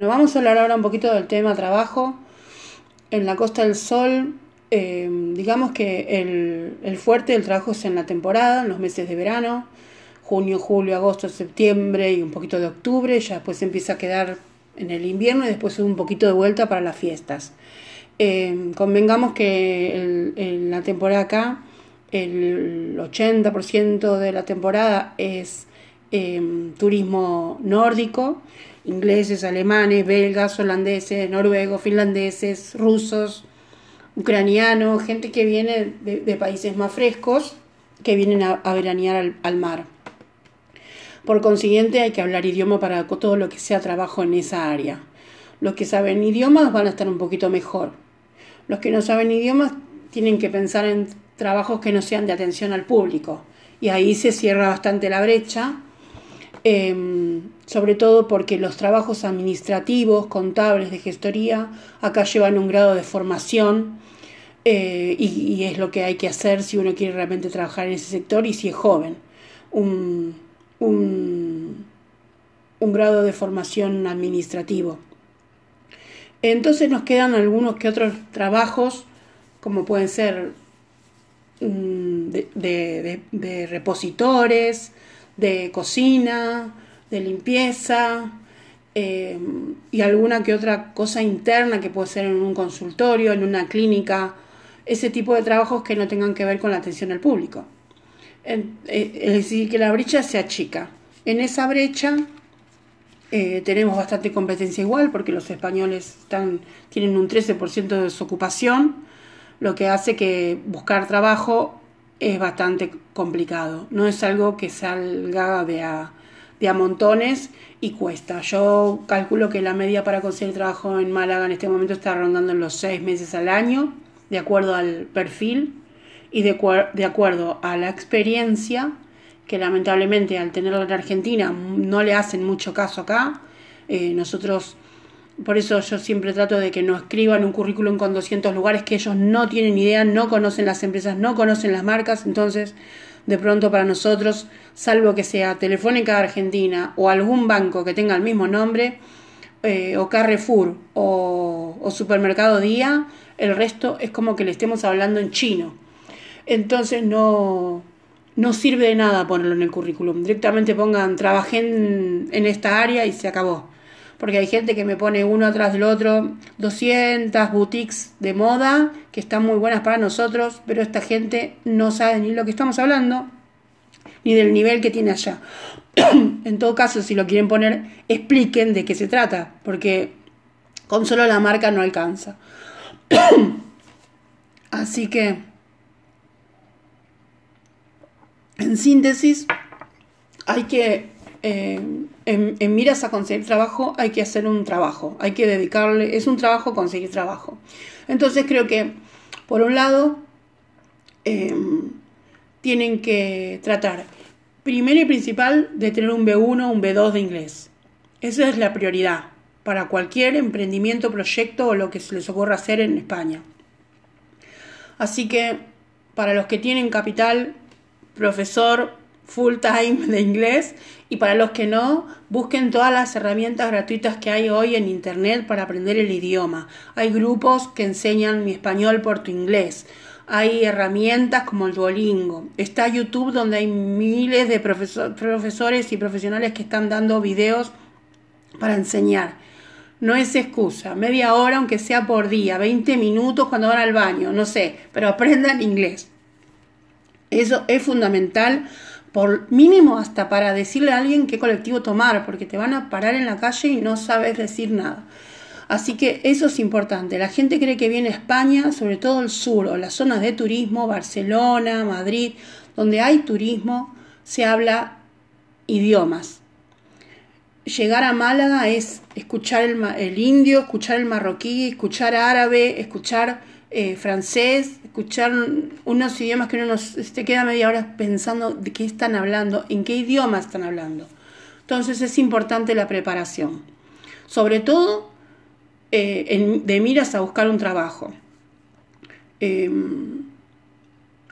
Nos vamos a hablar ahora un poquito del tema trabajo. En la Costa del Sol, eh, digamos que el, fuerte del trabajo es en la temporada, en los meses de verano, junio, julio, agosto, septiembre y un poquito de octubre, ya después empieza a quedar en el invierno y después un poquito de vuelta para las fiestas. Eh, convengamos que en la temporada acá, el 80% de la temporada es eh, turismo nórdico, ingleses, alemanes, belgas, holandeses, noruegos, finlandeses, rusos, ucranianos, gente que viene de, países más frescos, que vienen a, veranear al, mar. Por consiguiente, hay que hablar idioma para todo lo que sea trabajo en esa área. Los que saben idiomas van a estar un poquito mejor. Los que no saben idiomas tienen que pensar en trabajos que no sean de atención al público. Y ahí se cierra bastante la brecha Em, sobre todo porque los trabajos administrativos, contables, de gestoría, acá llevan un grado de formación eh, y, es lo que hay que hacer si uno quiere realmente trabajar en ese sector y si es joven. Un, un, un grado de formación administrativo. Entonces nos quedan algunos que otros trabajos, como pueden ser mm, de repositores, de cocina, de limpieza eh, y alguna que otra cosa interna que puede ser en un consultorio, en una clínica, ese tipo de trabajos que no tengan que ver con la atención al público. Eh, es decir, que la brecha se achica. En esa brecha eh, tenemos bastante competencia igual porque los españoles están, tienen un 13% de desocupación, lo que hace que buscar trabajo es bastante complicado. No es algo que salga de a, de montones y cuesta. Yo calculo que la media para conseguir trabajo en Málaga en este momento está rondando en los seis meses al año, de acuerdo al perfil y de, de acuerdo a la experiencia, que lamentablemente al tenerlo en Argentina no le hacen mucho caso acá. Eh, nosotros por eso yo siempre trato de que no escriban un currículum con 200 lugares que ellos no tienen idea, no conocen las empresas, no conocen las marcas. Entonces, de pronto para nosotros, salvo que sea Telefónica Argentina o algún banco que tenga el mismo nombre, eh, o Carrefour o, o Supermercado Día, el resto es como que le estemos hablando en chino. Entonces no, no sirve de nada ponerlo en el currículum. Directamente pongan, trabajé en, en esta área y se acabó porque hay gente que me pone uno atrás del otro, 200 boutiques de moda que están muy buenas para nosotros, pero esta gente no sabe ni lo que estamos hablando, ni del nivel que tiene allá. en todo caso, si lo quieren poner, expliquen de qué se trata, porque con solo la marca no alcanza. Así que, en síntesis, hay que eh, en, miras a conseguir trabajo hay que hacer un trabajo, hay que dedicarle, es un trabajo conseguir trabajo. Entonces creo que, por un lado, em, tienen que tratar, primero y principal, de tener un B1 un B2 de inglés. Esa es la prioridad para cualquier emprendimiento, proyecto o lo que se les ocurra hacer en España. Así que, para los que tienen capital, profesor, full time de inglés y para los que no, busquen todas las herramientas gratuitas que hay hoy en Internet para aprender el idioma. Hay grupos que enseñan mi español por tu inglés. Hay herramientas como el Duolingo. Está YouTube donde hay miles de profesores y profesionales que están dando videos para enseñar. No es excusa. Media hora, aunque sea por día, 20 minutos cuando van al baño, no sé, pero aprendan inglés. Eso es fundamental por mínimo hasta para decirle a alguien qué colectivo tomar, porque te van a parar en la calle y no sabes decir nada. Así que eso es importante. La gente cree que viene a España, sobre todo el sur o las zonas de turismo, Barcelona, Madrid, donde hay turismo, se habla idiomas. Llegar a Málaga es escuchar el, el indio, escuchar el marroquí, escuchar árabe, escuchar eh, francés, escuchar unos idiomas que uno se este, queda media hora pensando de qué están hablando, en qué idioma están hablando. Entonces es importante la preparación. Sobre todo eh, de miras a buscar un trabajo. Em,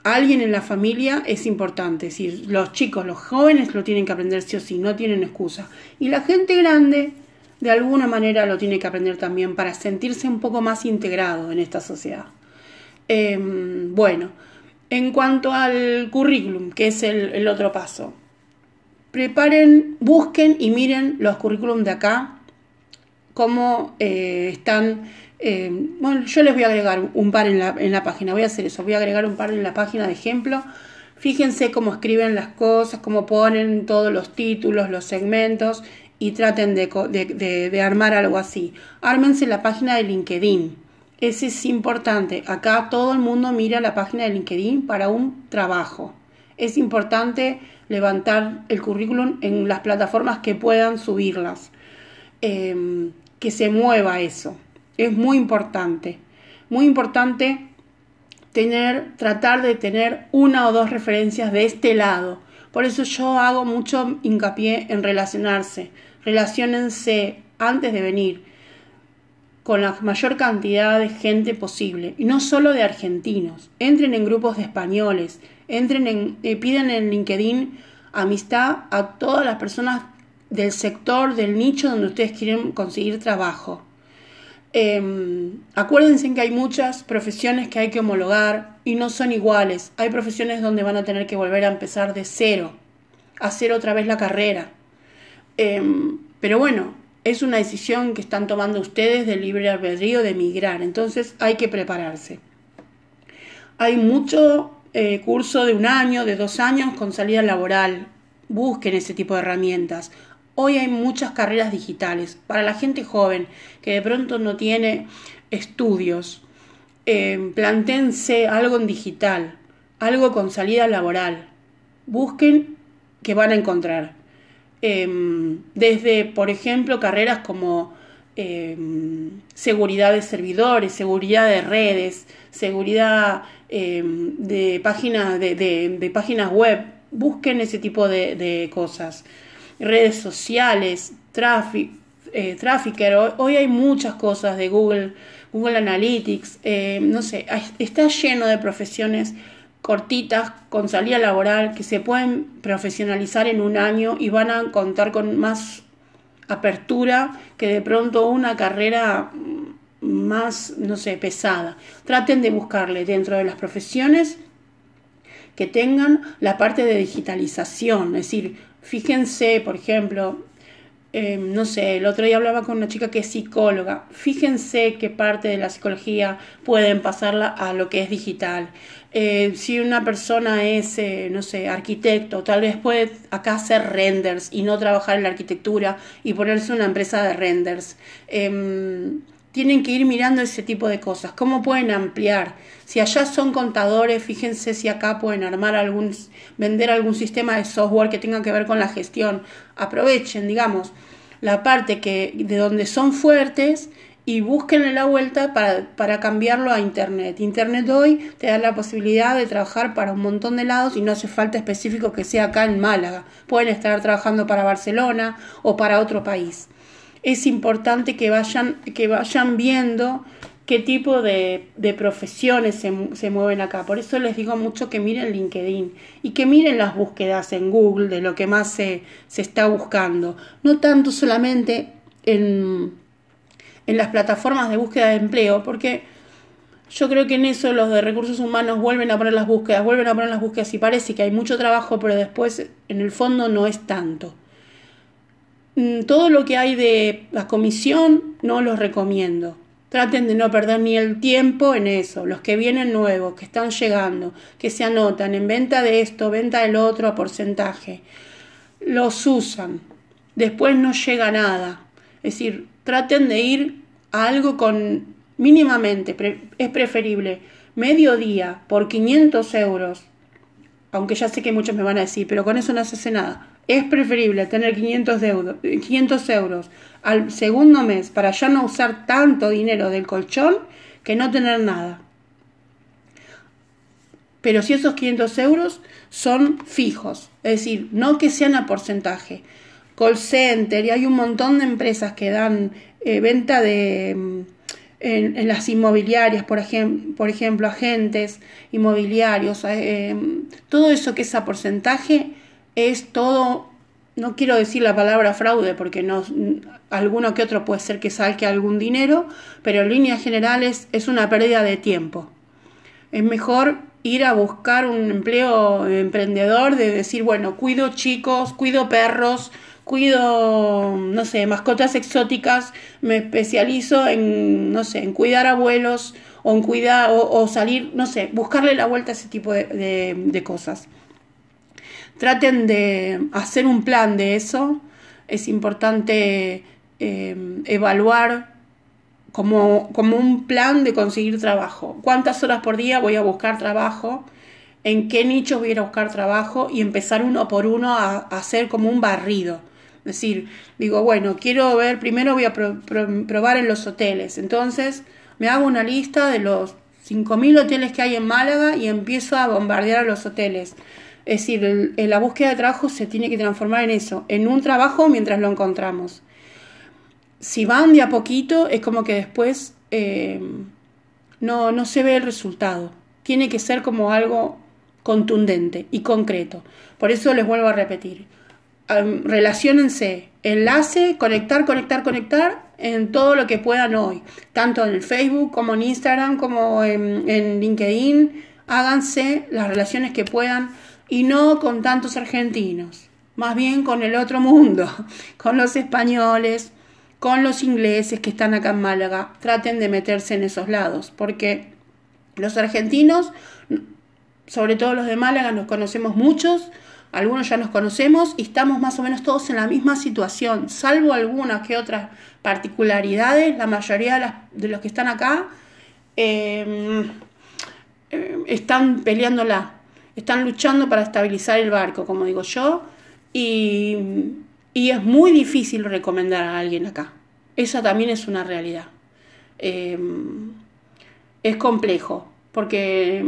alguien en la familia es importante, los chicos, los jóvenes lo tienen que aprender sí o sí, no tienen excusa. Y la gente grande de alguna manera lo tiene que aprender también para sentirse un poco más integrado en esta sociedad. Em, bueno, en cuanto al currículum, que es el, otro paso, preparen, busquen y miren los currículums de acá, cómo eh, están. Em, bueno, yo les voy a agregar un par en la, en la página, voy a hacer eso, voy a agregar un par en la página de ejemplo. Fíjense cómo escriben las cosas, cómo ponen todos los títulos, los segmentos y traten de, armar algo así. Ármense la página de LinkedIn. Ese es importante. Acá todo el mundo mira la página de LinkedIn para un trabajo. Es importante levantar el currículum en las plataformas que puedan subirlas. Em, que se mueva eso. Es muy importante. Muy importante tener, tratar de tener una o dos referencias de este lado. Por eso yo hago mucho hincapié en relacionarse relaciónense antes de venir con la mayor cantidad de gente posible, y no solo de argentinos. Entren en grupos de españoles, entren en, eh, piden en LinkedIn amistad a todas las personas del sector, del nicho donde ustedes quieren conseguir trabajo. Em, acuérdense que hay muchas profesiones que hay que homologar y no son iguales. Hay profesiones donde van a tener que volver a empezar de cero, hacer otra vez la carrera. Em, pero bueno, es una decisión que están tomando ustedes de libre albedrío de emigrar, entonces hay que prepararse. Hay mucho eh, curso de un año, de dos años con salida laboral. Busquen ese tipo de herramientas. Hoy hay muchas carreras digitales. Para la gente joven que de pronto no tiene estudios, eh, algo en digital, algo con salida laboral. Busquen que van a encontrar. Em, desde, por ejemplo, carreras como em, seguridad de servidores, seguridad de redes, seguridad em, de, páginas, de, páginas web. Busquen ese tipo de, cosas. Redes sociales, tráfico. Eh, hoy hay muchas cosas de Google, Google Analytics, no sé, está lleno de profesiones cortitas con salida laboral que se pueden profesionalizar en un año y van a contar con más apertura que de pronto una carrera más, no sé, pesada. Traten de buscarle dentro de las profesiones que tengan la parte de digitalización, es decir, fíjense, por ejemplo, Em, no sé, el otro día hablaba con una chica que es psicóloga. Fíjense qué parte de la psicología pueden pasarla a lo que es digital. Eh, si una persona es, eh, no sé, arquitecto, tal vez puede acá hacer renders y no trabajar en la arquitectura y ponerse una empresa de renders. Tienen que ir mirando ese tipo de cosas. ¿Cómo pueden ampliar? Si allá son contadores, fíjense si acá pueden armar algún, vender algún sistema de software que tenga que ver con la gestión. Aprovechen, digamos, la parte que, de donde son fuertes y busquen la vuelta para, para cambiarlo a Internet. Internet hoy te da la posibilidad de trabajar para un montón de lados y no hace falta específico que sea acá en Málaga. Pueden estar trabajando para Barcelona o para otro país es importante que vayan, que vayan viendo qué tipo de, profesiones se, se, mueven acá. Por eso les digo mucho que miren LinkedIn y que miren las búsquedas en Google de lo que más se, se está buscando. No tanto solamente en, en las plataformas de búsqueda de empleo, porque yo creo que en eso los de recursos humanos vuelven a poner las búsquedas, vuelven a poner las búsquedas y parece que hay mucho trabajo, pero después en el fondo no es tanto. Mm, todo lo que hay de la comisión no los recomiendo. Traten de no perder ni el tiempo en eso. Los que vienen nuevos, que están llegando, que se anotan en venta de esto, venta del otro a porcentaje, los usan. Después no llega nada. Es decir, traten de ir a algo con mínimamente, es preferible medio día por 500 euros, aunque ya sé que muchos me van a decir, pero con eso no se hace nada es preferible tener 500, 500 euros al segundo mes para ya no usar tanto dinero del colchón que no tener nada. Pero si esos 500 euros son fijos, es decir, no que sean a porcentaje. Call center y hay un montón de empresas que dan eh, venta de mm, en, las inmobiliarias, por, por ejemplo, agentes inmobiliarios, eh, todo eso que es a porcentaje es todo no quiero decir la palabra fraude porque no, alguno que otro puede ser que salque algún dinero, pero en líneas generales es una pérdida de tiempo. Es mejor ir a buscar un empleo emprendedor de decir, bueno, cuido chicos, cuido perros, cuido, no sé, mascotas exóticas, me especializo en, no sé, en cuidar abuelos o en cuidar o, salir, no sé, buscarle la vuelta a ese tipo de cosas. Traten de hacer un plan de eso. Es importante eh, evaluar como, como un plan de conseguir trabajo. ¿Cuántas horas por día voy a buscar trabajo? ¿En qué nichos voy a buscar trabajo? Y empezar uno por uno a, hacer como un barrido. Es decir, digo, bueno, quiero ver, primero voy a probar en los hoteles. Entonces, me hago una lista de los 5.000 hoteles que hay en Málaga y empiezo a bombardear a los hoteles. Es decir, la búsqueda de trabajo se tiene que transformar en eso, en un trabajo mientras lo encontramos. Si van de a poquito, es como que después eh, no, no se ve el resultado. Tiene que ser como algo contundente y concreto. Por eso les vuelvo a repetir. relaciónense, enlace, conectar, conectar, conectar en todo lo que puedan hoy, tanto en el Facebook como en Instagram, como en LinkedIn. Háganse las relaciones que puedan y no con tantos argentinos, más bien con el otro mundo, con los españoles, con los ingleses que están acá en Málaga. Traten de meterse en esos lados, porque los argentinos, sobre todo los de Málaga, nos conocemos muchos, algunos ya nos conocemos y estamos más o menos todos en la misma situación, salvo algunas que otras particularidades, la mayoría de, los que están acá eh, eh, están peleándola están luchando para estabilizar el barco, como digo yo, y, es muy difícil recomendar a alguien acá. Esa también es una realidad. Em, es complejo, porque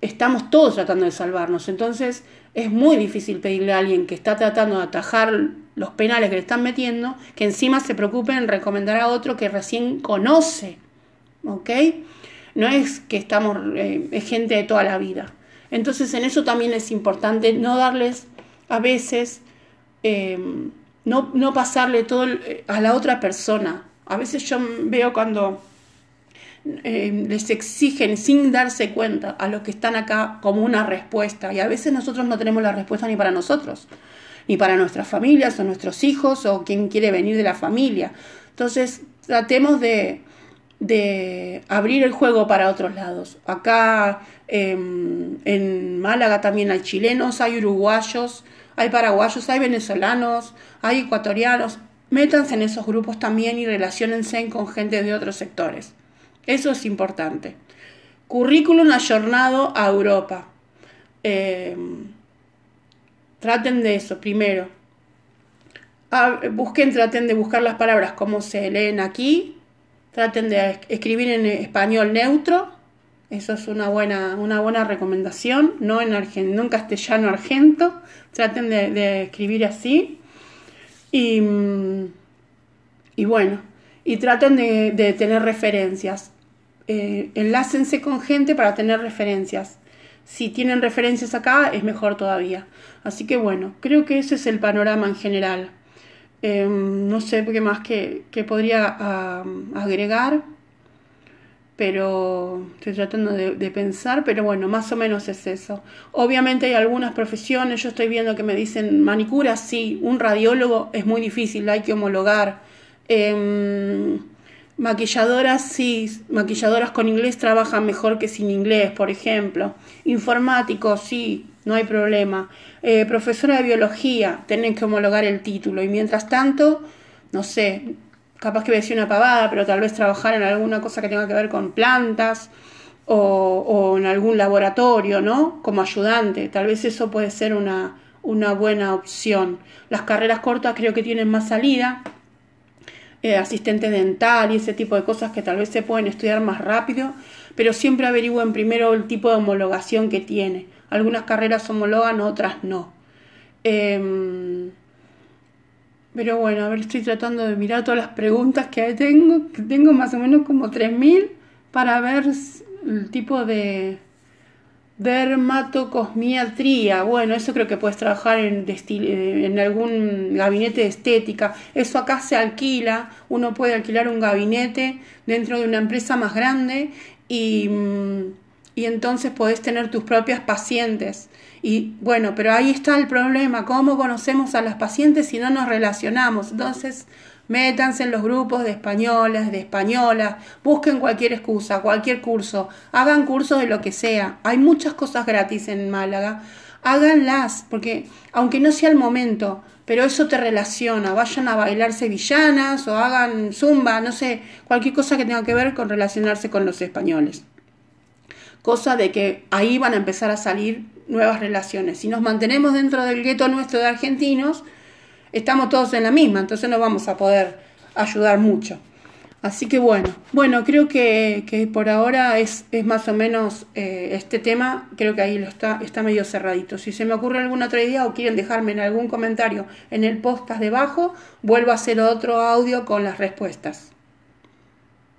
estamos todos tratando de salvarnos, entonces es muy difícil pedirle a alguien que está tratando de atajar los penales que le están metiendo, que encima se preocupe en recomendar a otro que recién conoce, ¿ok? No es que estamos, eh, es gente de toda la vida. Entonces en eso también es importante no darles a veces, em, no, no, pasarle todo a la otra persona. A veces yo veo cuando em, les exigen sin darse cuenta a los que están acá como una respuesta y a veces nosotros no tenemos la respuesta ni para nosotros, ni para nuestras familias o nuestros hijos o quien quiere venir de la familia. Entonces tratemos de, de abrir el juego para otros lados. Acá em, en Málaga también hay chilenos, hay uruguayos, hay paraguayos, hay venezolanos, hay ecuatorianos. Métanse en esos grupos también y relacionense con gente de otros sectores. Eso es importante. Currículum ayornado a Europa. Em, traten de eso primero. Busquen, traten de buscar las palabras como se leen aquí Traten de escribir en español neutro. Eso es una buena, una buena recomendación. No en, en castellano argento. Traten de, escribir así. Y, y, bueno, y traten de, tener referencias. Eh, enlácense con gente para tener referencias. Si tienen referencias acá, es mejor todavía. Así que bueno, creo que ese es el panorama en general. Em, no sé qué más que, podría agregar, pero estoy tratando de, pensar, pero bueno, más o menos es eso. Obviamente hay algunas profesiones, yo estoy viendo que me dicen manicura, sí, un radiólogo es muy difícil, hay que homologar. Em, maquilladoras, sí, maquilladoras con inglés trabajan mejor que sin inglés, por ejemplo. Informáticos, sí, no hay problema. Eh, profesora de biología, tienen que homologar el título y mientras tanto, no sé, capaz que voy a una pavada, pero tal vez trabajar en alguna cosa que tenga que ver con plantas o, en algún laboratorio, ¿no? Como ayudante, tal vez eso puede ser una, una buena opción. Las carreras cortas creo que tienen más salida, eh, asistente dental y ese tipo de cosas que tal vez se pueden estudiar más rápido, pero siempre averigüen primero el tipo de homologación que tiene. Algunas carreras homologan, otras no. Em, pero bueno, a ver, estoy tratando de mirar todas las preguntas que tengo, tengo más o menos como 3.000 para ver el tipo de, Dermatocosmiatría, bueno, eso creo que puedes trabajar en, en, algún gabinete de estética. Eso acá se alquila, uno puede alquilar un gabinete dentro de una empresa más grande y, y entonces podés tener tus propias pacientes. Y bueno, pero ahí está el problema, ¿cómo conocemos a las pacientes si no nos relacionamos? Entonces, Métanse en los grupos de españolas, de españolas, busquen cualquier excusa, cualquier curso, hagan cursos de lo que sea. Hay muchas cosas gratis en Málaga. Háganlas, porque aunque no sea el momento, pero eso te relaciona. Vayan a bailar sevillanas o hagan zumba, no sé, cualquier cosa que tenga que ver con relacionarse con los españoles. Cosa de que ahí van a empezar a salir nuevas relaciones. Si nos mantenemos dentro del gueto nuestro de argentinos, estamos todos en la misma, entonces no vamos a poder ayudar mucho. Así que bueno, bueno, creo que, por ahora es, es, más o menos eh, este tema, creo que ahí lo está, está medio cerradito. Si se me ocurre alguna otra idea o quieren dejarme en algún comentario en el podcast debajo, vuelvo a hacer otro audio con las respuestas.